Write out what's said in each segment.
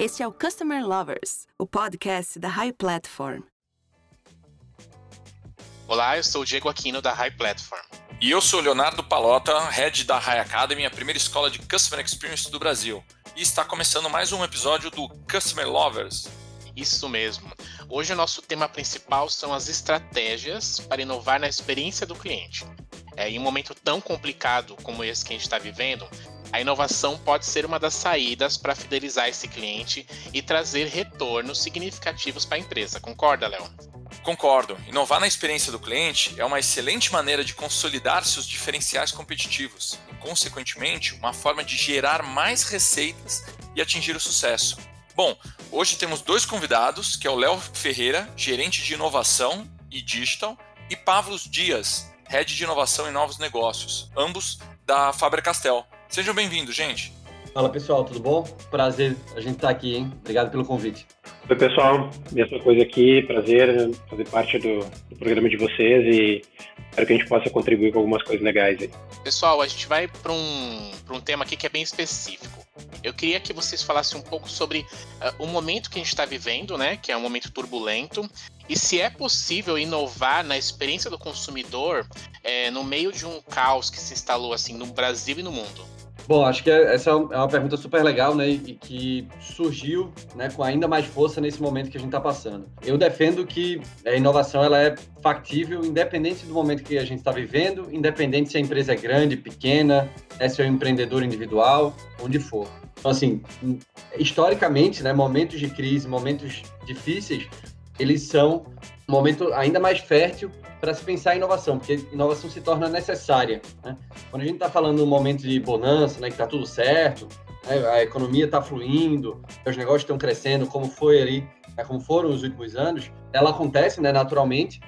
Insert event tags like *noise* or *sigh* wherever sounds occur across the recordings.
Este é o Customer Lovers, o podcast da High Platform. Olá, eu sou o Diego Aquino da High Platform. E eu sou o Leonardo Palota, head da High Academy, a primeira escola de Customer Experience do Brasil. E está começando mais um episódio do Customer Lovers. Isso mesmo. Hoje o nosso tema principal são as estratégias para inovar na experiência do cliente. É, em um momento tão complicado como esse que a gente está vivendo, a inovação pode ser uma das saídas para fidelizar esse cliente e trazer retornos significativos para a empresa. Concorda, Léo? Concordo. Inovar na experiência do cliente é uma excelente maneira de consolidar seus diferenciais competitivos e, consequentemente, uma forma de gerar mais receitas e atingir o sucesso. Bom, hoje temos dois convidados, que é o Léo Ferreira, gerente de inovação e digital, e Pavlos Dias, head de inovação e novos negócios, ambos da Faber-Castell. Sejam bem-vindos, gente. Fala pessoal, tudo bom? Prazer a gente estar tá aqui, hein? Obrigado pelo convite. Oi pessoal, mesma coisa aqui, prazer fazer parte do, do, programa de vocês e espero que a gente possa contribuir com algumas coisas legais aí. Pessoal, a gente vai para um, um tema aqui que é bem específico. Eu queria que vocês falassem um pouco sobre uh, o momento que a gente está vivendo, né? Que é um momento turbulento, e se é possível inovar na experiência do consumidor é, no meio de um caos que se instalou assim no Brasil e no mundo. Bom, acho que essa é uma pergunta super legal, né? E que surgiu né, com ainda mais força nesse momento que a gente está passando. Eu defendo que a inovação ela é factível, independente do momento que a gente está vivendo, independente se a empresa é grande, pequena, né, se é um empreendedor individual, onde for. Então, assim, historicamente, né, momentos de crise, momentos difíceis, eles são um momento ainda mais fértil para se pensar em inovação, porque inovação se torna necessária. Né? Quando a gente está falando um momento de bonança, né, que está tudo certo, né, a economia está fluindo, os negócios estão crescendo, como foi ali, né, como foram os últimos anos, ela acontece né, naturalmente,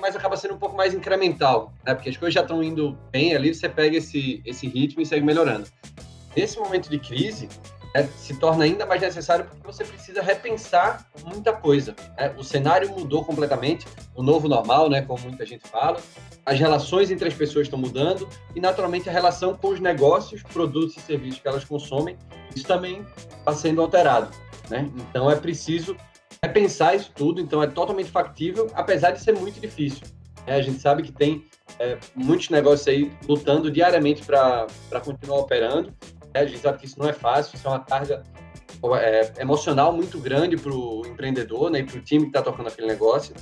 mas acaba sendo um pouco mais incremental, né, porque as coisas já estão indo bem ali, você pega esse, esse ritmo e segue melhorando. Nesse momento de crise, é, se torna ainda mais necessário porque você precisa repensar muita coisa. É, o cenário mudou completamente, o novo normal, né, como muita gente fala. As relações entre as pessoas estão mudando e, naturalmente, a relação com os negócios, produtos e serviços que elas consomem, isso também está sendo alterado. Né? Então, é preciso repensar isso tudo. Então, é totalmente factível, apesar de ser muito difícil. É, a gente sabe que tem é, muitos negócios aí lutando diariamente para continuar operando né? A gente sabe que isso não é fácil, isso é uma carga é, emocional muito grande para o empreendedor né, e para o time que está tocando aquele negócio.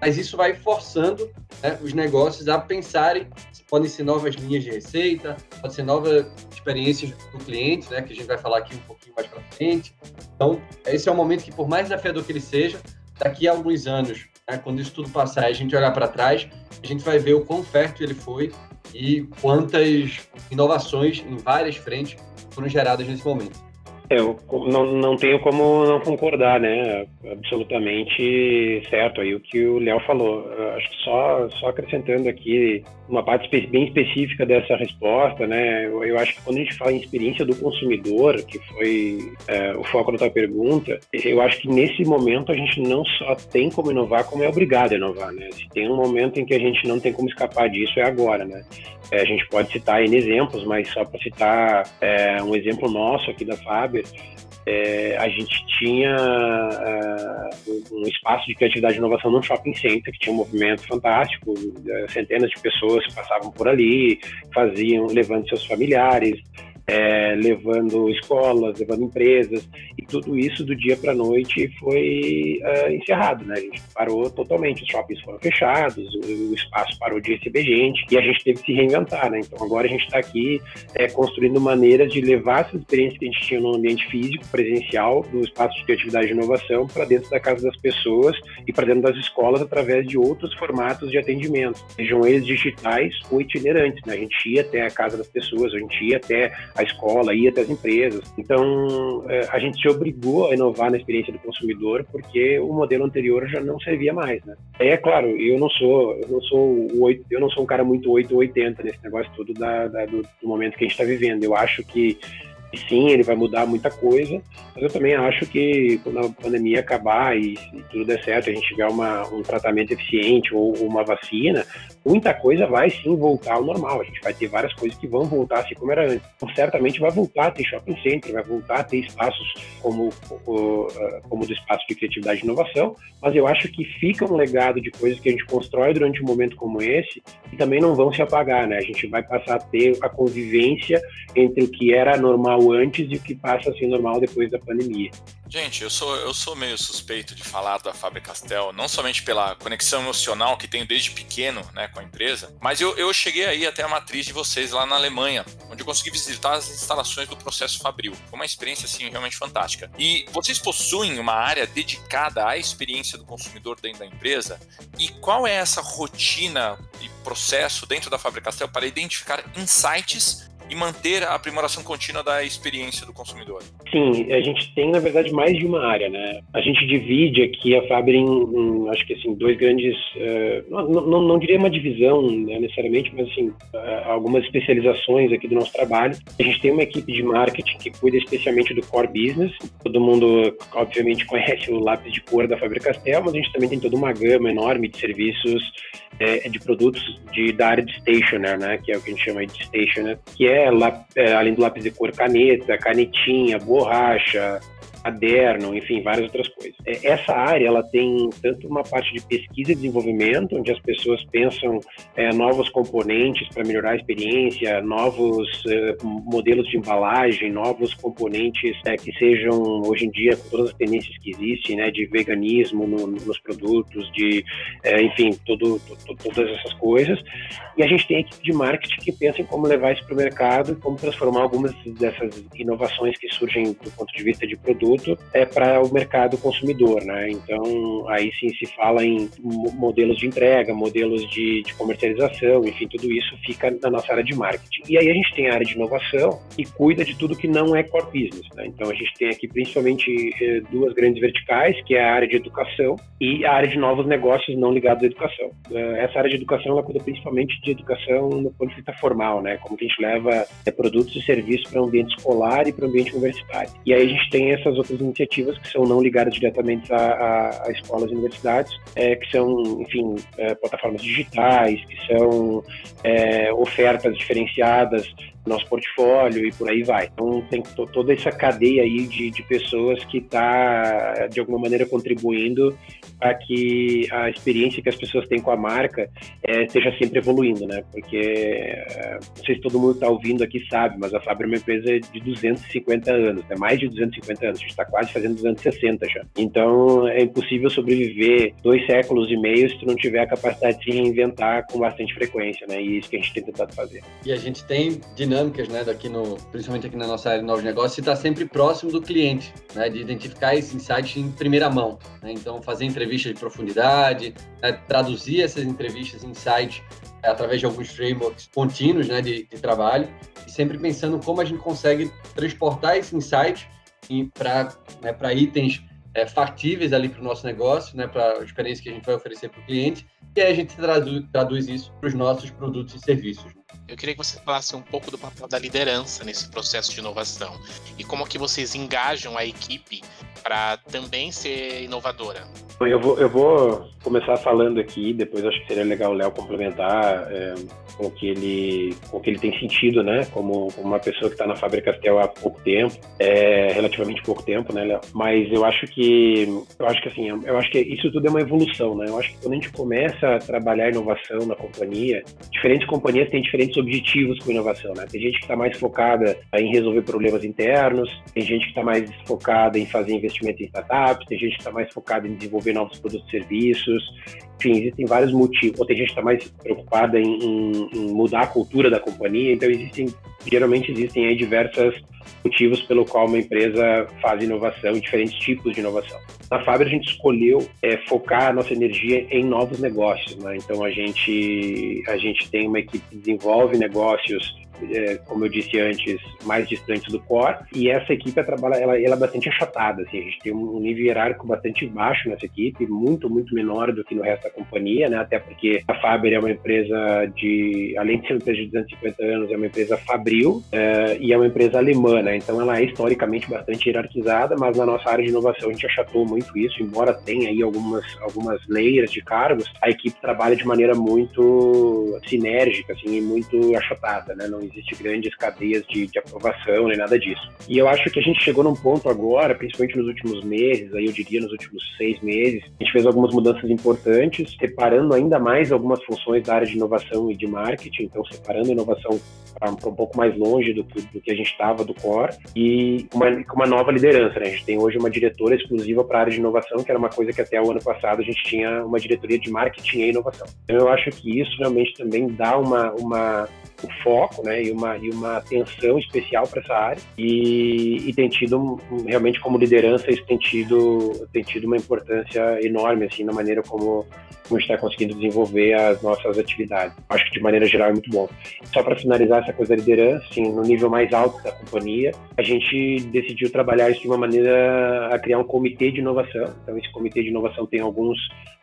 Mas isso vai forçando né, os negócios a pensarem podem ser novas linhas de receita, pode ser novas experiências do cliente, né, que a gente vai falar aqui um pouquinho mais para frente. Então, esse é um momento que, por mais desafiador que ele seja, daqui a alguns anos, né, quando isso tudo passar e a gente olhar para trás, a gente vai ver o quão fértil ele foi e quantas inovações em várias frentes foram geradas nesse momento. Eu não, não tenho como não concordar, né? Absolutamente certo aí o que o Léo falou. Acho que só, só acrescentando aqui uma parte bem específica dessa resposta, né? Eu, eu, acho que quando a gente fala em experiência do consumidor, que foi é, o foco da tua pergunta, eu acho que nesse momento a gente não só tem como inovar, como é obrigado a inovar, né? Se tem um momento em que a gente não tem como escapar disso, é agora, né? É, a gente pode citar N exemplos, mas só para citar é, um exemplo nosso aqui da Faber, é, a gente tinha uh, um espaço de criatividade e inovação no shopping center, que tinha um movimento fantástico, é, centenas de pessoas passavam por ali, faziam, levando seus familiares, é, levando escolas, levando empresas, e tudo isso do dia para a noite foi uh, encerrado, né? A gente parou totalmente, os shoppings foram fechados, o, o, espaço parou de receber gente e a gente teve que se reinventar, né? Então agora a gente está aqui é, construindo maneiras de levar essa experiência que a gente tinha no ambiente físico, presencial, do espaço de criatividade e inovação, para dentro da casa das pessoas e para dentro das escolas através de outros formatos de atendimento, sejam eles digitais ou itinerantes, né? A gente ia até a casa das pessoas, a gente ia até a escola, ia até as empresas. Então, é, a gente se obrigou a inovar na experiência do consumidor porque o modelo anterior já não servia mais, né? É claro, eu não sou, eu não sou eu não sou um cara muito 8 ou 80 nesse negócio todo da, da do, do momento que a gente está vivendo. Eu acho que sim, ele vai mudar muita coisa, Mas eu também acho que quando a pandemia acabar e, e tudo der certo, a gente tiver uma, um tratamento eficiente ou uma vacina, muita coisa vai sim voltar ao normal. A gente vai ter várias coisas que vão voltar assim como era antes. Então, certamente vai voltar a ter shopping center, vai voltar a ter espaços como o, como do espaço de criatividade e inovação, mas eu acho que fica um legado de coisas que a gente constrói durante um momento como esse e também não vão se apagar, né? A gente vai passar a ter a convivência entre o que era normal antes e o que passa a ser normal depois da pandemia. Gente, eu sou, eu sou meio suspeito de falar da Faber Castell, não somente pela conexão emocional que tenho desde pequeno né, com a empresa, mas eu, eu cheguei aí até a matriz de vocês lá na Alemanha, onde eu consegui visitar as instalações do processo Fabril. Foi uma experiência assim, realmente fantástica. E vocês possuem uma área dedicada à experiência do consumidor dentro da empresa? E qual é essa rotina e processo dentro da Faber Castell para identificar insights e manter a aprimoração contínua da experiência do consumidor? Sim, a gente tem, na verdade, mais de uma área, né? A gente divide aqui a Faber em, em acho que assim, dois grandes, uh, não, não, não, diria uma divisão né, necessariamente, mas assim, uh, algumas especializações aqui do nosso trabalho. A gente tem uma equipe de marketing que cuida especialmente do core business. Todo mundo, obviamente, conhece o lápis de cor da Faber-Castell, mas a gente também tem toda uma gama enorme de serviços é, de produtos de, da área de stationer, né, que é o que a gente chama de stationer, que é, é além do lápis de cor, caneta, canetinha, borracha, caderno, enfim, várias outras coisas. É, essa área ela tem tanto uma parte de pesquisa e desenvolvimento, onde as pessoas pensam é, novos componentes para melhorar a experiência, novos é, modelos de embalagem, novos componentes é, que sejam hoje em dia com todas as tendências que existem, né, de veganismo no, nos produtos, de, é, enfim, todo, todas essas coisas. E a gente tem a equipe de marketing que pensa em como levar isso para o mercado e como transformar algumas dessas inovações que surgem do ponto de vista de produto produto é para o mercado consumidor, né? Então, aí sim se fala em modelos de entrega, modelos de, de, comercialização, enfim, tudo isso fica na nossa área de marketing. E aí a gente tem a área de inovação que cuida de tudo que não é core business, né? Então, a gente tem aqui principalmente eh, duas grandes verticais, que é a área de educação e a área de novos negócios não ligados à educação. Eh, essa área de educação, ela cuida principalmente de educação no ponto de vista formal, né? Como que a gente leva é, produtos e serviços para o ambiente escolar e para o ambiente universitário. E aí a gente tem essas outras iniciativas que são não ligadas diretamente a, a, a escolas e universidades, é, que são, enfim, é, plataformas digitais, que são é, ofertas diferenciadas nosso portfólio e por aí vai. Então tem toda essa cadeia aí de, de pessoas que está de alguma maneira contribuindo para que a experiência que as pessoas têm com a marca é, esteja sempre evoluindo, né? Porque é, não sei se todo mundo está ouvindo aqui sabe, mas a Fábio é uma empresa de 250 anos, é mais de 250 anos, a gente está quase fazendo 260 já. Então é impossível sobreviver dois séculos e meio se tu não tiver a capacidade de se reinventar com bastante frequência, né? E é isso que a gente tem tentado fazer. E a gente tem dinâmicas, né, daqui no, principalmente aqui na nossa área de novos negócios, de estar sempre próximo do cliente, né, de identificar esse insight em primeira mão. Né? Então, fazer entrevistas de profundidade, né, traduzir essas entrevistas em insight é, através de alguns frameworks contínuos né, de, de trabalho, e sempre pensando como a gente consegue transportar esse insight para né, itens é, factíveis ali para o nosso negócio, né, para a experiência que a gente vai oferecer para o cliente, e aí a gente traduz, traduz isso para os nossos produtos e serviços. Eu queria que você falasse um pouco do papel da liderança nesse processo de inovação e como que vocês engajam a equipe para também ser inovadora. Eu vou, eu vou começar falando aqui, depois acho que seria legal o Léo complementar é, com o que ele com o que ele tem sentido, né? Como, como uma pessoa que está na Fábrica Castel há pouco tempo, é, relativamente pouco tempo, né, Léo? Mas eu acho que eu acho que assim, eu acho que isso tudo é uma evolução, né? Eu acho que quando a gente começa a trabalhar inovação na companhia, diferentes companhias têm diferentes objetivos com inovação, né? Tem gente que está mais focada em resolver problemas internos, tem gente que está mais focada em fazer investimento em startups, tem gente que está mais focada em desenvolver novos produtos e serviços, enfim, existem vários motivos. Ou tem gente que está mais preocupada em, em, em, mudar a cultura da companhia, então existem, geralmente existem aí diversos motivos pelo qual uma empresa faz inovação diferentes tipos de inovação. Na Fábio a gente escolheu é, focar a nossa energia em novos negócios, né? Então a gente a gente tem uma equipe que desenvolve negócios é, como eu disse antes, mais distantes do core. E essa equipe trabalha, ela, ela é bastante achatada. Assim, a gente tem um nível hierárquico bastante baixo nessa equipe, muito, muito menor do que no resto da companhia, né? Até porque a Faber é uma empresa de, além de ser uma empresa de 250 anos, é uma empresa fabril é, e é uma empresa alemã, né? Então ela é historicamente bastante hierarquizada, mas na nossa área de inovação a gente achatou muito isso, embora tenha aí algumas, algumas layers de cargos, a equipe trabalha de maneira muito sinérgica, assim, e muito achatada, né? Não existe grandes cadeias de, de aprovação nem nada disso. E eu acho que a gente chegou num ponto agora, principalmente nos últimos meses, aí eu diria nos últimos seis meses, a gente fez algumas mudanças importantes, separando ainda mais algumas funções da área de inovação e de marketing, então separando a inovação para um pouco mais longe do que, do que a gente estava do core e uma, uma nova liderança, né? A gente tem hoje uma diretora exclusiva para a área de inovação, que era uma coisa que até o ano passado a gente tinha uma diretoria de marketing e inovação. Então eu acho que isso realmente também dá uma, uma um foco né, e, uma, e uma atenção especial para essa área e, e tem tido realmente como liderança isso tem tido, tem tido uma importância enorme assim na maneira como, como está conseguindo desenvolver as nossas atividades. Acho que de maneira geral é muito bom. Só para finalizar essa coisa da liderança, assim, no nível mais alto da companhia, a gente decidiu trabalhar isso de uma maneira a criar um comitê de inovação. Então esse comitê de inovação tem alguns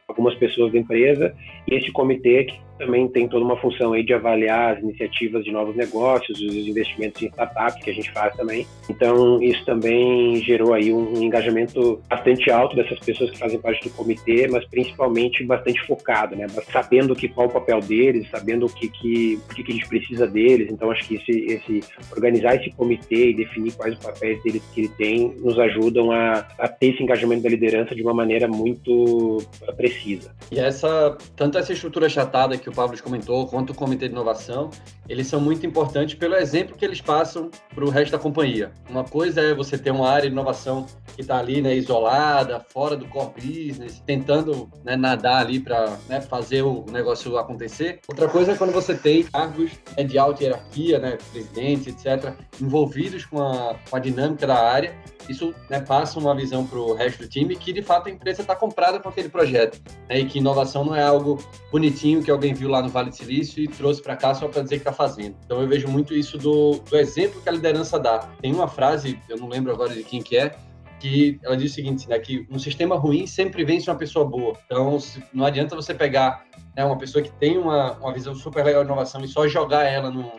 algumas pessoas da empresa e esse comitê que também tem toda uma função aí de avaliar as iniciativas de novos negócios, os investimentos em startups que a gente faz também. Então, isso também gerou aí um, engajamento bastante alto dessas pessoas que fazem parte do comitê, mas principalmente bastante focado, né? Sabendo que qual o papel deles, sabendo o que que, o que, que a gente precisa deles. Então, acho que esse, esse organizar esse comitê e definir quais os papéis deles que ele tem nos ajudam a, a ter esse engajamento da liderança de uma maneira muito precisa. E essa, tanto essa estrutura chatada que que o Pablo comentou, quanto o Comitê de Inovação, eles são muito importantes pelo exemplo que eles passam para o resto da companhia. Uma coisa é você ter uma área de inovação que está ali, né, isolada, fora do core business, tentando né, nadar ali para né, fazer o negócio acontecer. Outra coisa é quando você tem cargos né, de alta hierarquia, né, presidente, etc., envolvidos com a, com a dinâmica da área isso né, passa uma visão para o resto do time que de fato a empresa está comprada com aquele projeto né, e que inovação não é algo bonitinho que alguém viu lá no Vale do Silício e trouxe para cá só para dizer que está fazendo. Então eu vejo muito isso do, do exemplo que a liderança dá. Tem uma frase, eu não lembro agora de quem que é, que ela diz o seguinte, né, que um sistema ruim sempre vence uma pessoa boa. Então, não adianta você pegar né, uma pessoa que tem uma, uma visão super legal de inovação e só jogar ela numa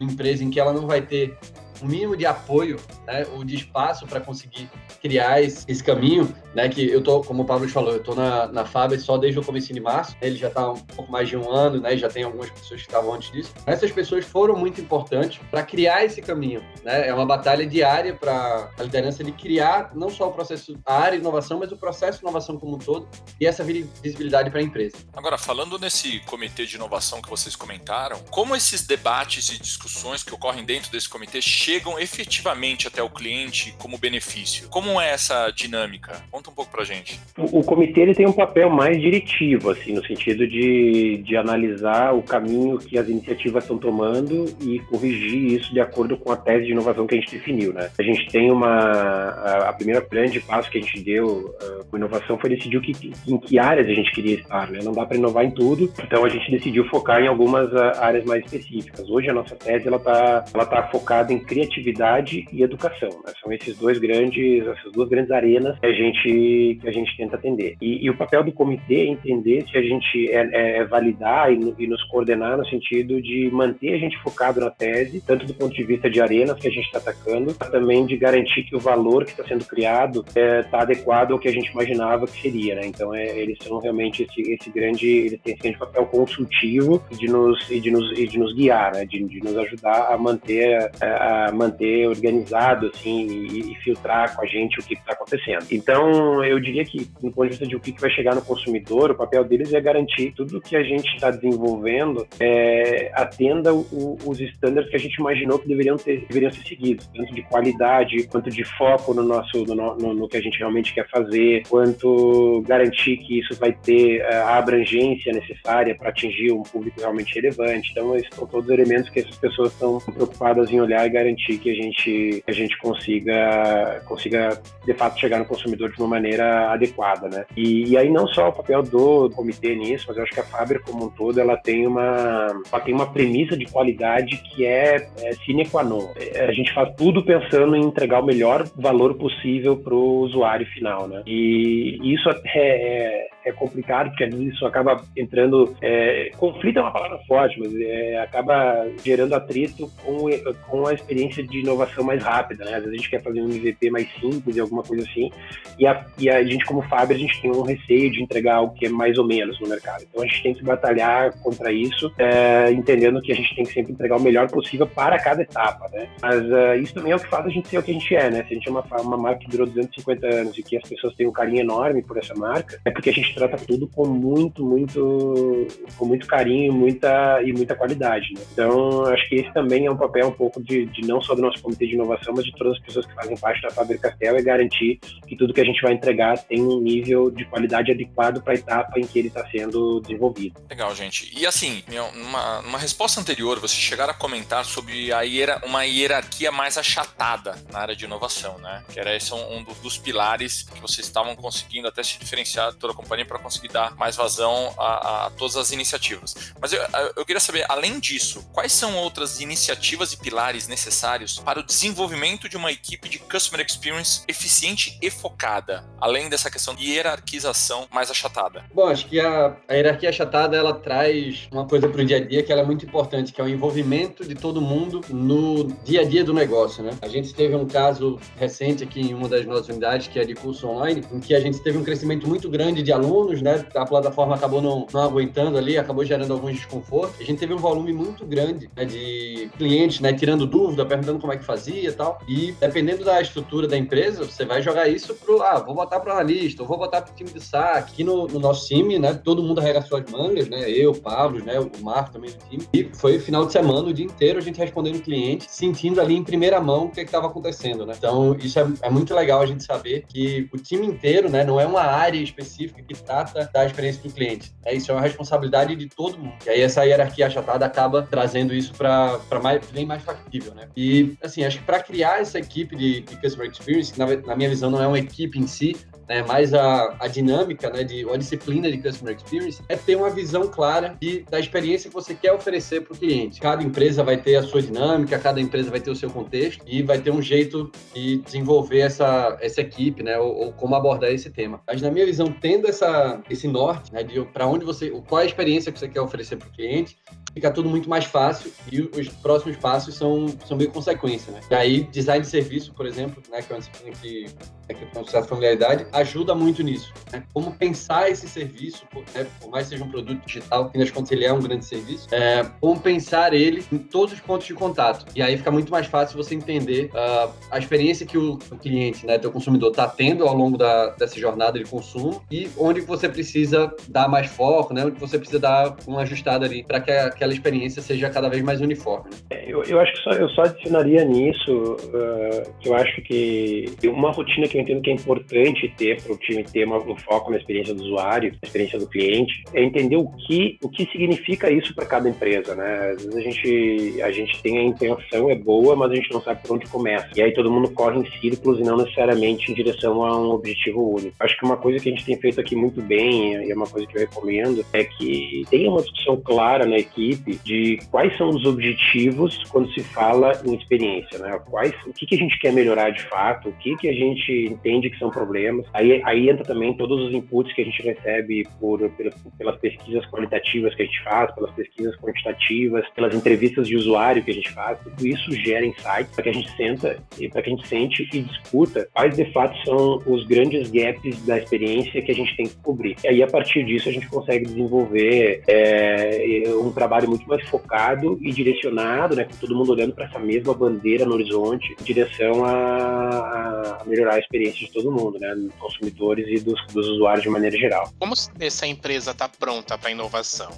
empresa em que ela não vai ter o mínimo de apoio, né, ou de espaço para conseguir criar esse, esse, caminho, né, que eu tô, como o Pablo falou, eu tô na, na Faber só desde o começo de março, ele já está um pouco mais de um ano, né, já tem algumas pessoas que estavam antes disso. Essas pessoas foram muito importantes para criar esse caminho, né, é uma batalha diária para a liderança de criar não só o processo, a área de inovação, mas o processo de inovação como um todo e essa visibilidade para a empresa. Agora, falando nesse comitê de inovação que vocês comentaram, como esses debates e discussões que ocorrem dentro desse comitê chegam efetivamente até o cliente como benefício? Como é essa dinâmica? Conta um pouco pra gente. O, o comitê ele tem um papel mais diretivo, assim, no sentido de, de analisar o caminho que as iniciativas estão tomando e corrigir isso de acordo com a tese de inovação que a gente definiu, né? A gente tem uma... A, a primeira grande passo que a gente deu uh, com inovação foi decidir o que, em que áreas a gente queria estar, né? Não dá para inovar em tudo, então a gente decidiu focar em algumas uh, áreas mais específicas. Hoje a nossa tese ela tá, ela tá focada em criar criatividade e educação. Né? São esses dois grandes, essas duas grandes arenas que a gente que a gente tenta atender. E, e o papel do comitê é entender se a gente é, é, é validar e, e, nos coordenar no sentido de manter a gente focado na tese, tanto do ponto de vista de arenas que a gente está atacando, mas também de garantir que o valor que está sendo criado está é, tá adequado ao que a gente imaginava que seria. Né? Então é, eles são realmente esse, esse grande, eles têm esse grande papel consultivo de nos e de nos e de nos guiar, né? de, de nos ajudar a manter a, a manter organizado assim e, e, filtrar com a gente o que está acontecendo. Então, eu diria que, do ponto de vista de o que, que vai chegar no consumidor, o papel deles é garantir tudo que a gente está desenvolvendo é, atenda o, os estándares que a gente imaginou que deveriam, ter, deveriam ser seguidos, tanto de qualidade quanto de foco no nosso no, no, no que a gente realmente quer fazer, quanto garantir que isso vai ter é, a abrangência necessária para atingir um público realmente relevante. Então, esses são todos os elementos que essas pessoas estão preocupadas em olhar e garantir garantir que a gente, a gente consiga, consiga de fato chegar no consumidor de uma maneira adequada, né? E, e, aí não só o papel do comitê nisso, mas eu acho que a Faber como um todo ela tem uma ela tem uma premissa de qualidade que é, é sine qua non. É, a gente faz tudo pensando em entregar o melhor valor possível para o usuário final, né? E isso é, é, é, complicado porque às vezes isso acaba entrando é, conflito é uma palavra forte, mas é, acaba gerando atrito com, com a experiência de inovação mais rápida, né? Às vezes a gente quer fazer um MVP mais simples e alguma coisa assim, e a, e a gente como Faber a gente tem um receio de entregar algo que é mais ou menos no mercado. Então a gente tem que batalhar contra isso, é, entendendo que a gente tem que sempre entregar o melhor possível para cada etapa, né? Mas uh, isso também é o que faz a gente ser o que a gente é, né? Se a gente é uma, uma marca que durou 250 anos e que as pessoas têm um carinho enorme por essa marca, é porque a gente trata tudo com muito, muito, com muito carinho, muita e muita qualidade, né? Então acho que esse também é um papel um pouco de, de não só do nosso comitê de inovação, mas de todas as pessoas que fazem parte da Faber Castell é garantir que tudo que a gente vai entregar tem um nível de qualidade adequado para a etapa em que ele está sendo desenvolvido. Legal, gente. E assim, numa, resposta anterior, vocês chegaram a comentar sobre a hierar uma hierarquia mais achatada na área de inovação, né? Que era esse um, um dos pilares que vocês estavam conseguindo até se diferenciar toda a companhia para conseguir dar mais vazão a, a, todas as iniciativas. Mas eu, eu queria saber, além disso, quais são outras iniciativas e pilares necessários para o desenvolvimento de uma equipe de Customer Experience eficiente e focada, além dessa questão de hierarquização mais achatada? Bom, acho que a, a hierarquia achatada ela traz uma coisa para o dia a dia que é muito importante, que é o envolvimento de todo mundo no dia a dia do negócio, né? A gente teve um caso recente aqui em uma das nossas unidades, que é de curso online, em que a gente teve um crescimento muito grande de alunos, né? A plataforma acabou não, não aguentando ali, acabou gerando alguns desconfortos. A gente teve um volume muito grande né, de clientes, né? Tirando dúvida, perguntando como é que fazia e tal. E dependendo da estrutura da empresa, você vai jogar isso pro, ah, vou botar para analista, ou vou botar para o time de saque. Aqui no, no, nosso time, né? Todo mundo arregaçou as mangas, né? Eu, Pablo, né? O Marco também do time. E foi final de semana, o dia inteiro, a gente respondendo cliente, sentindo ali em primeira mão o que estava acontecendo, né? Então, isso é, é, muito legal a gente saber que o time inteiro, né? Não é uma área específica que trata da experiência do cliente. É, isso é uma responsabilidade de todo mundo. E aí essa hierarquia achatada acaba trazendo isso para mais, bem mais factível, né? E, assim, acho que para criar essa equipe de, de Customer Experience, que na, na minha visão não é uma equipe em si, né, mais a, a dinâmica, né, de, a disciplina de Customer Experience, é ter uma visão clara de, da experiência que você quer oferecer para o cliente. Cada empresa vai ter a sua dinâmica, cada empresa vai ter o seu contexto e vai ter um jeito de desenvolver essa, essa equipe, né, ou, ou como abordar esse tema. Mas na minha visão, tendo essa, esse norte, né, de para onde você, qual é a experiência que você quer oferecer para o cliente, fica tudo muito mais fácil e os próximos passos são, são meio consequência, né? E aí, design de serviço, por exemplo, né, que é uma disciplina que, é que tem certa familiaridade, ajuda muito nisso. Né? Como pensar esse serviço, por, né, por mais que seja um produto digital, que nas contas ele é um grande serviço, é, como pensar ele em todos os pontos de contato. E aí fica muito mais fácil você entender uh, a experiência que o, o cliente, né, teu consumidor, está tendo ao longo da, dessa jornada de consumo e onde você precisa dar mais foco, né, onde você precisa dar uma ajustada ali para que aquela experiência seja cada vez mais uniforme. Né? Eu, eu acho que só, eu só adicionaria nisso uh, que eu acho que uma rotina que eu entendo que é importante ter para o time ter uma, um foco na experiência do usuário, na experiência do cliente, é entender o que, o que significa isso para cada empresa, né? Às vezes a gente, a gente tem a intenção, é boa, mas a gente não sabe por onde começa. E aí todo mundo corre em círculos e não necessariamente em direção a um objetivo único. Acho que uma coisa que a gente tem feito aqui muito bem, e é uma coisa que eu recomendo, é que tenha uma discussão clara na equipe de quais são os objetivos quando se fala em experiência, né? Quais, o que, que a gente quer melhorar de fato, o que, que a gente entende que são problemas. Aí aí entra também todos os inputs que a gente recebe por, pelas pesquisas qualitativas que a gente faz, pelas pesquisas quantitativas, pelas entrevistas de usuário que a gente faz, tudo isso gera insights para que a gente senta e para que a gente sente e discuta quais de fato são os grandes gaps da experiência que a gente tem que cobrir. E aí a partir disso a gente consegue desenvolver é, um trabalho muito mais focado e direcionado, né, com todo mundo olhando para essa mesma bandeira no horizonte, em direção a, a melhorar a experiência de todo mundo, né, consumidor consumidores e dos, dos usuários de maneira geral. Como essa empresa está pronta para inovação?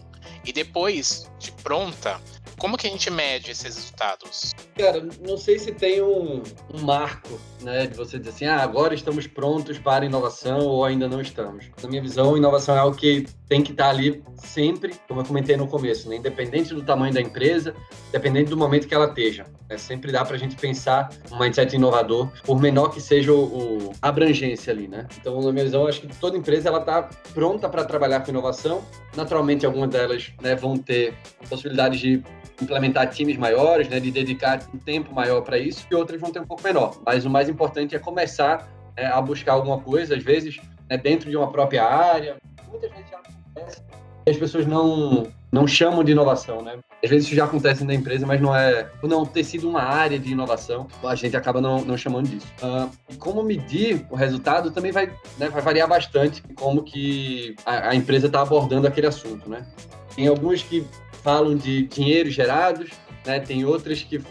E depois de pronta, como que a gente mede esses resultados? Cara, não sei se tem um, um marco, né, de você dizer assim, ah, agora estamos prontos para inovação ou ainda não estamos. Na minha visão, inovação é algo que tem que estar ali sempre, como eu comentei no começo, né, independente do tamanho da empresa, independente do momento que ela esteja. É Sempre dá para a gente pensar um mindset inovador, por menor que seja o, o, a abrangência ali, né? Então, na minha visão, acho que toda empresa ela está pronta para trabalhar com inovação. Naturalmente, algumas delas né, vão ter possibilidades de implementar times maiores, né, de dedicar um tempo maior para isso, e outras vão ter um pouco menor. Mas o mais importante é começar é, a buscar alguma coisa, às vezes né, dentro de uma própria área. Muitas vezes já e as pessoas não, não chamam de inovação, né? Às vezes isso já acontece na empresa, mas não é. Por não ter sido uma área de inovação, a gente acaba não, não chamando disso. Uh, e como medir o resultado também vai, né, vai variar bastante como que a, a empresa está abordando aquele assunto, né? Tem alguns que falam de dinheiro gerados, né? Tem outras que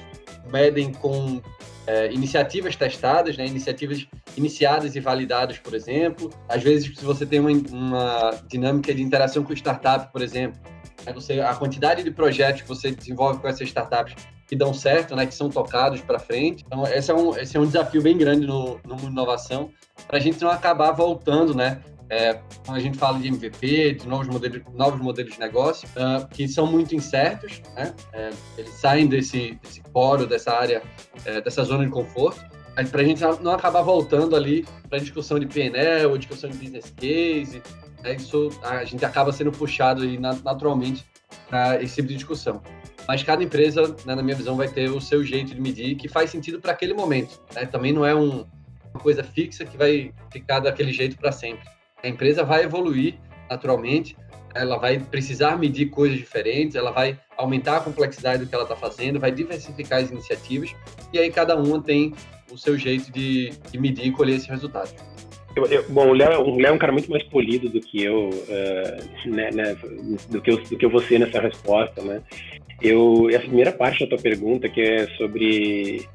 medem com é, iniciativas testadas, né? iniciativas iniciadas e validadas, por exemplo. Às vezes, se você tem uma, uma dinâmica de interação com startup, por exemplo, né? você, a quantidade de projetos que você desenvolve com essas startups que dão certo, né, que são tocados para frente. Então, esse é, um, esse é um desafio bem grande no, no mundo inovação, para a gente não acabar voltando né, é, quando a gente fala de MVP, de novos modelos, novos modelos de negócio, uh, que são muito incertos, né? É, eles saem desse, desse fórum, dessa área, é, dessa zona de conforto, para a gente não acabar voltando ali para discussão de PNL ou discussão de business case, né? isso a gente acaba sendo puxado aí naturalmente para esse tipo de discussão. Mas cada empresa, né, na minha visão, vai ter o seu jeito de medir que faz sentido para aquele momento. Né? Também não é um, uma coisa fixa que vai ficar daquele jeito para sempre. A empresa vai evoluir naturalmente, ela vai precisar medir coisas diferentes, ela vai aumentar a complexidade do que ela está fazendo, vai diversificar as iniciativas, e aí cada uma tem o seu jeito de, de medir e colher esses resultados. Eu, eu, bom, o Léo, é um cara muito mais polido do que eu, uh, né, né, do, que eu do que eu vou ser nessa resposta, né? Eu, essa primeira parte da tua pergunta, que é sobre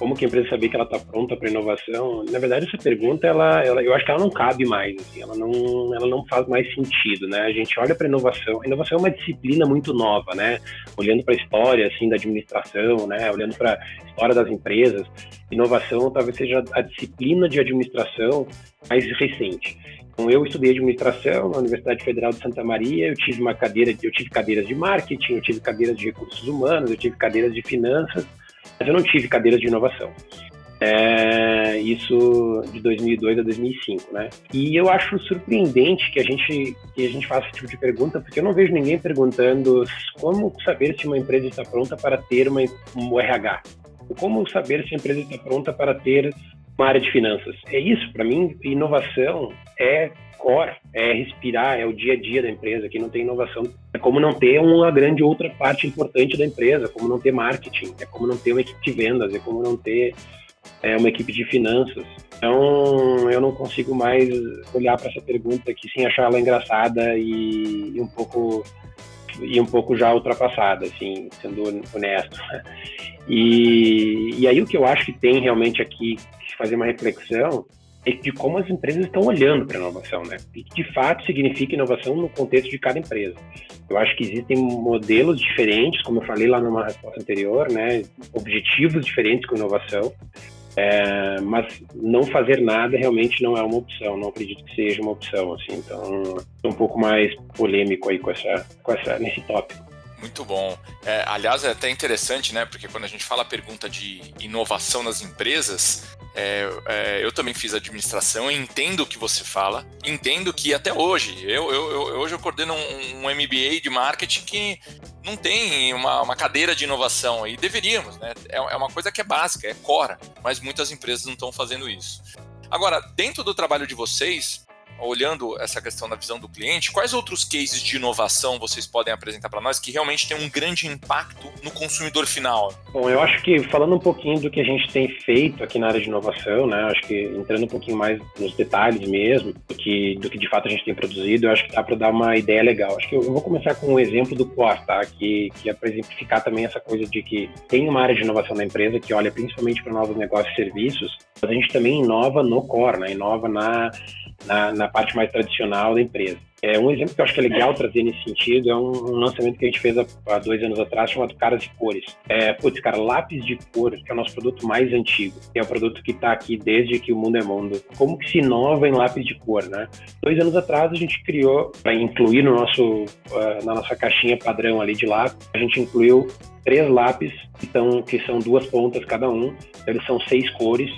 como que a empresa saber que ela está pronta para inovação? Na verdade, essa pergunta, ela, ela, eu acho que ela não cabe mais, assim, ela, não, ela não faz mais sentido, né? A gente olha para inovação, a inovação é uma disciplina muito nova, né? Olhando para a história, assim, da administração, né? Olhando para a história das empresas, inovação talvez seja a disciplina de administração mais recente. Então, eu estudei administração na Universidade Federal de Santa Maria, eu tive uma cadeira, eu tive cadeiras de marketing, eu tive cadeiras de recursos humanos, eu tive cadeiras de finanças, mas eu não tive cadeiras de inovação. É, isso de 2002 a 2005, né? E eu acho surpreendente que a gente que a gente faça esse tipo de pergunta, porque eu não vejo ninguém perguntando como saber se uma empresa está pronta para ter uma, um RH, ou como saber se a empresa está pronta para ter uma área de finanças. É isso, para mim, inovação é core, é respirar, é o dia a dia da empresa, que não tem inovação. É como não ter uma grande outra parte importante da empresa, como não ter marketing, é como não ter uma equipe de vendas, é como não ter é, uma equipe de finanças. Então, eu não consigo mais olhar para essa pergunta aqui sem achar ela engraçada e, e um pouco e um pouco já ultrapassada, assim, sendo honesto. *laughs* E, e aí o que eu acho que tem realmente aqui que fazer uma reflexão é de como as empresas estão olhando para a inovação, né? E que de fato significa inovação no contexto de cada empresa. Eu acho que existem modelos diferentes, como eu falei lá numa resposta anterior, né? Objetivos diferentes com inovação, é, mas não fazer nada realmente não é uma opção. Não acredito que seja uma opção, assim. Então, um pouco mais polêmico aí com essa, com essa nesse tópico. Muito bom. É, aliás, é até interessante, né? Porque quando a gente fala a pergunta de inovação nas empresas, é, é, eu também fiz administração, entendo o que você fala, entendo que até hoje, eu, eu, eu hoje eu coordeno um, um, MBA de marketing que não tem uma, uma, cadeira de inovação, e deveríamos, né? É, é uma coisa que é básica, é cora, mas muitas empresas não estão fazendo isso. Agora, dentro do trabalho de vocês, olhando essa questão da visão do cliente, quais outros cases de inovação vocês podem apresentar para nós que realmente tem um grande impacto no consumidor final? Bom, eu acho que falando um pouquinho do que a gente tem feito aqui na área de inovação, né, acho que entrando um pouquinho mais nos detalhes mesmo do que, do que de fato a gente tem produzido, eu acho que dá para dar uma ideia legal. Acho que eu, vou começar com um exemplo do Core, tá? Que, que é para exemplificar também essa coisa de que tem uma área de inovação na empresa que olha principalmente para novos negócios e serviços, mas a gente também inova no core, né? Inova na na, na parte mais tradicional da empresa. É, um exemplo que eu acho que é legal trazer nesse sentido é um, um lançamento que a gente fez há, há, dois anos atrás chamado Caras de Cores. É, putz, cara, lápis de cor, que é o nosso produto mais antigo, que é o produto que está aqui desde que o mundo é mundo. Como que se inova em lápis de cor, né? Dois anos atrás a gente criou, para incluir no nosso, uh, na nossa caixinha padrão ali de lápis, a gente incluiu três lápis, então, que são duas pontas cada um, então, eles são seis cores,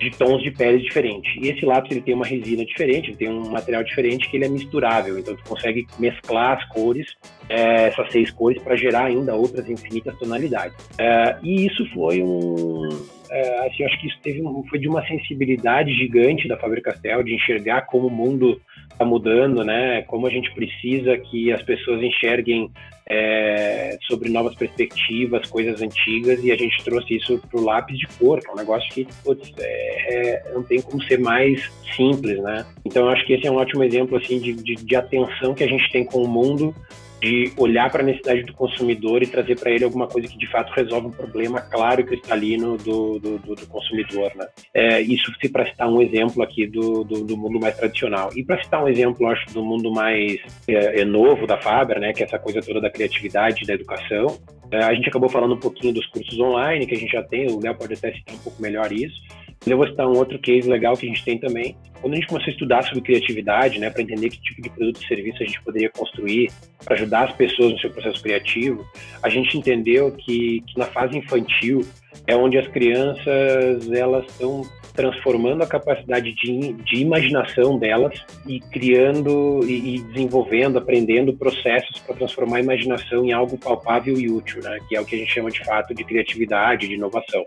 de tons de pele diferentes. E esse lápis ele tem uma resina diferente, ele tem um material diferente que ele é misturável, então tu consegue mesclar as cores, é, essas seis cores, para gerar ainda outras infinitas tonalidades. É, e isso foi um, é, assim, acho que isso teve um, foi de uma sensibilidade gigante da Faber-Castell de enxergar como o mundo está mudando, né? Como a gente precisa que as pessoas enxerguem é, sobre novas perspectivas, coisas antigas, e a gente trouxe isso para o lápis de cor, que é um negócio que putz, é, é, não tem como ser mais simples, né? Então, eu acho que esse é um ótimo exemplo assim de, de, de atenção que a gente tem com o mundo de olhar para a necessidade do consumidor e trazer para ele alguma coisa que de fato resolve um problema claro e cristalino do, do, do, do consumidor. Né? É, isso se para citar um exemplo aqui do, do, do mundo mais tradicional. E para citar um exemplo, acho, do mundo mais é, é novo da Faber, né, que é essa coisa toda da criatividade da educação, é, a gente acabou falando um pouquinho dos cursos online que a gente já tem, o Léo pode até citar um pouco melhor isso, eu vou citar um outro case legal que a gente tem também. Quando a gente começou a estudar sobre criatividade, né, para entender que tipo de produto e serviço a gente poderia construir para ajudar as pessoas no seu processo criativo, a gente entendeu que, que na fase infantil é onde as crianças elas estão transformando a capacidade de, de imaginação delas e criando e, e desenvolvendo, aprendendo processos para transformar a imaginação em algo palpável e útil, né? que é o que a gente chama de fato de criatividade, de inovação.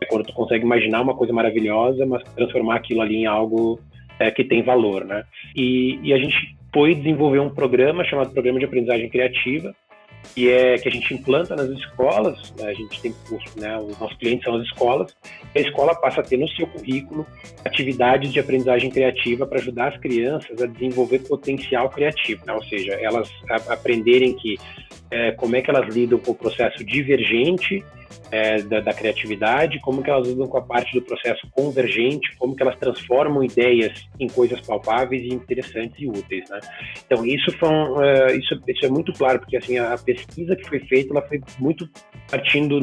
É quando tu consegue imaginar uma coisa maravilhosa, mas transformar aquilo ali em algo é, que tem valor. Né? E, e a gente foi desenvolver um programa chamado Programa de Aprendizagem Criativa, que é que a gente implanta nas escolas, né, a gente tem né, os nossos clientes são as escolas, e a escola passa a ter no seu currículo atividades de aprendizagem criativa para ajudar as crianças a desenvolver potencial criativo, né, ou seja, elas aprenderem que é, como é que elas lidam com o processo divergente é, da, da, criatividade, como que elas lidam com a parte do processo convergente, como que elas transformam ideias em coisas palpáveis e interessantes e úteis, né? Então isso foi um, uh, isso, isso é muito claro porque assim a pesquisa que foi feita ela foi muito partindo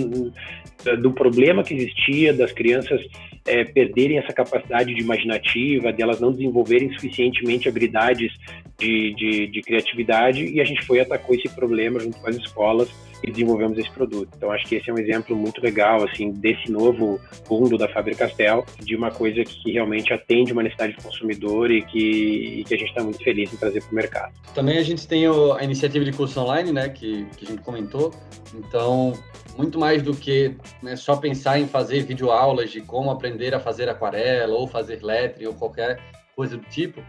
do problema que existia das crianças é, perderem essa capacidade de imaginativa, delas de não desenvolverem suficientemente habilidades de, de, de criatividade e a gente foi atacou esse problema junto com as escolas e desenvolvemos esse produto. Então acho que esse é um exemplo muito legal assim desse novo mundo da Faber-Castell, de uma coisa que realmente atende uma necessidade do consumidor e que, e que a gente está muito feliz em trazer para o mercado. Também a gente tem a iniciativa de curso online, né, que, que a gente comentou. Então muito mais do que né, só pensar em fazer videoaulas de como aprender a fazer aquarela ou fazer lettering ou qualquer coisa do tipo.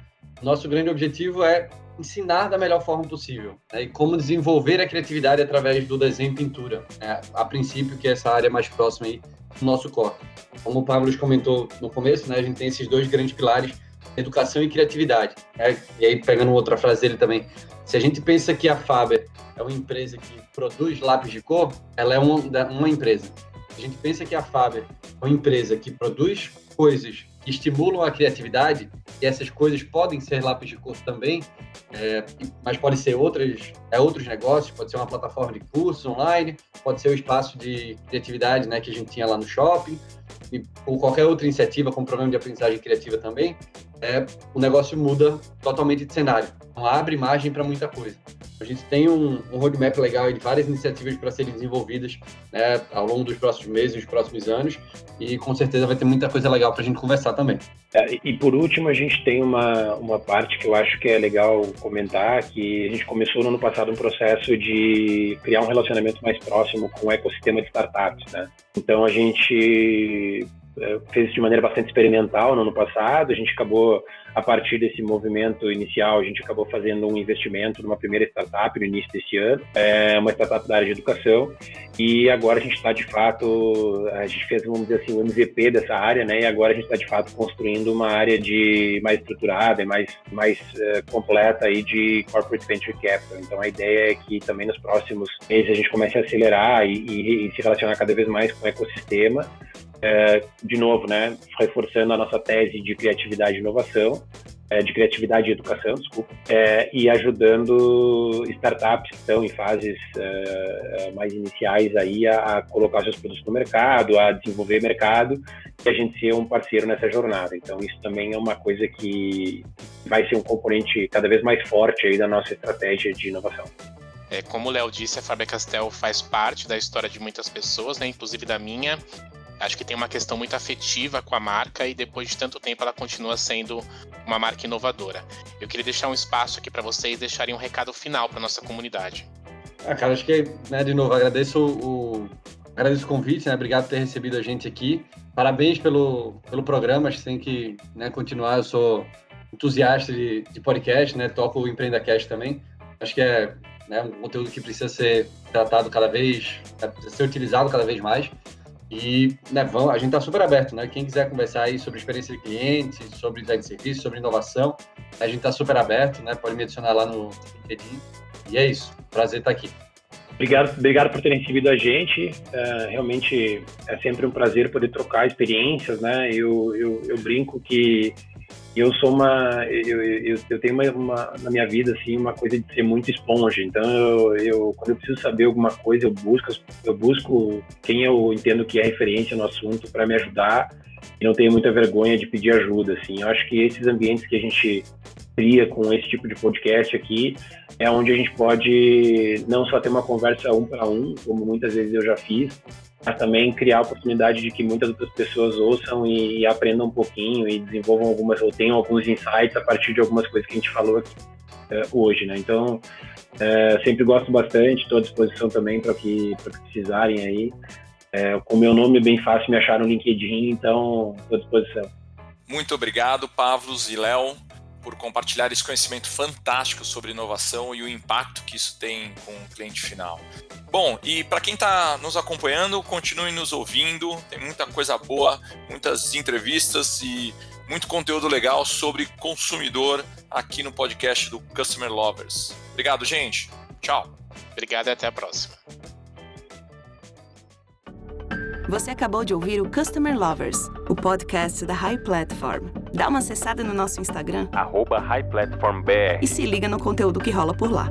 Nosso grande objetivo é ensinar da melhor forma possível né, e como desenvolver a criatividade através do desenho e pintura. Né, a princípio, que é essa área mais próxima aí do nosso corpo. Como o Pablo comentou no começo, né, a gente tem esses dois grandes pilares, educação e criatividade. Né? E aí, pegando outra frase dele também, se a gente pensa que a Faber é uma empresa que produz lápis de cor, ela é uma, uma empresa. Se a gente pensa que a Faber é uma empresa que produz coisas que estimulam a criatividade, e essas coisas podem ser lápis de cor também, é, mas podem ser outras, é, outros negócios, pode ser uma plataforma de curso online, pode ser o espaço de criatividade né, que a gente tinha lá no shopping, e, ou qualquer outra iniciativa com programa de aprendizagem criativa também, é, o negócio muda totalmente de cenário. Então, abre margem para muita coisa. A gente tem um, um roadmap legal de várias iniciativas para serem desenvolvidas né, ao longo dos próximos meses, dos próximos anos, e com certeza vai ter muita coisa legal para a gente conversar também. É, e por último, a gente tem uma, uma parte que eu acho que é legal comentar, que a gente começou no ano passado um processo de criar um relacionamento mais próximo com o ecossistema de startups. Né? Então, a gente fez isso de maneira bastante experimental no ano passado. A gente acabou, a partir desse movimento inicial, a gente acabou fazendo um investimento numa primeira startup no início desse ano, é uma startup da área de educação. E agora a gente está de fato, a gente fez, vamos dizer assim, um MVP dessa área, né? E agora a gente está de fato construindo uma área de mais estruturada e mais, mais uh, completa aí de corporate venture capital. Então a ideia é que também nos próximos meses a gente comece a acelerar e, e, e se relacionar cada vez mais com o ecossistema é, de novo, né, reforçando a nossa tese de criatividade e inovação, é, de criatividade e educação, desculpa, é, e ajudando startups que estão em fases é, mais iniciais aí a, a, colocar seus produtos no mercado, a desenvolver mercado e a gente ser um parceiro nessa jornada. Então isso também é uma coisa que vai ser um componente cada vez mais forte aí da nossa estratégia de inovação. É, como o Léo disse, a Faber Castell faz parte da história de muitas pessoas, né, inclusive da minha. Acho que tem uma questão muito afetiva com a marca e depois de tanto tempo ela continua sendo uma marca inovadora. Eu queria deixar um espaço aqui para vocês deixarem um recado final para nossa comunidade. Ah, cara, acho que, né, de novo, agradeço o, agradeço o convite, né? Obrigado por ter recebido a gente aqui. Parabéns pelo, pelo programa, acho que tem que né, continuar. Eu sou entusiasta de, de podcast, né? Toco o EmpreendaCast também. Acho que é né, um conteúdo que precisa ser tratado cada vez, precisa ser utilizado cada vez mais. E né, a gente está super aberto, né? Quem quiser conversar aí sobre experiência de cliente, sobre design de serviço, sobre inovação, a gente está super aberto, né? Pode me adicionar lá no LinkedIn. E é isso. Prazer estar aqui. Obrigado, obrigado por terem recebido a gente. É, realmente é sempre um prazer poder trocar experiências, né? Eu, eu, eu brinco que eu sou uma eu, eu, eu tenho uma, uma, na minha vida assim uma coisa de ser muito esponja. Então eu, eu, quando eu preciso saber alguma coisa eu busco eu busco quem eu entendo que é referência no assunto para me ajudar. E não tenho muita vergonha de pedir ajuda assim. Eu acho que esses ambientes que a gente cria com esse tipo de podcast aqui é onde a gente pode não só ter uma conversa um para um como muitas vezes eu já fiz também criar a oportunidade de que muitas outras pessoas ouçam e, e, aprendam um pouquinho e desenvolvam algumas ou tenham alguns insights a partir de algumas coisas que a gente falou aqui é, hoje, né? Então, é, sempre gosto bastante, estou à disposição também para que, que precisarem aí. É, com meu nome é bem fácil me achar no LinkedIn, então estou à disposição. Muito obrigado, Pavlos e Léo por compartilhar esse conhecimento fantástico sobre inovação e o impacto que isso tem com o cliente final. Bom, e para quem está nos acompanhando, continue nos ouvindo, tem muita coisa boa, muitas entrevistas e muito conteúdo legal sobre consumidor aqui no podcast do Customer Lovers. Obrigado, gente. Tchau. Obrigado e até a próxima. Você acabou de ouvir o Customer Lovers, o podcast da High Platform. Dá uma acessada no nosso Instagram, @highplatformbr, e se liga no conteúdo que rola por lá.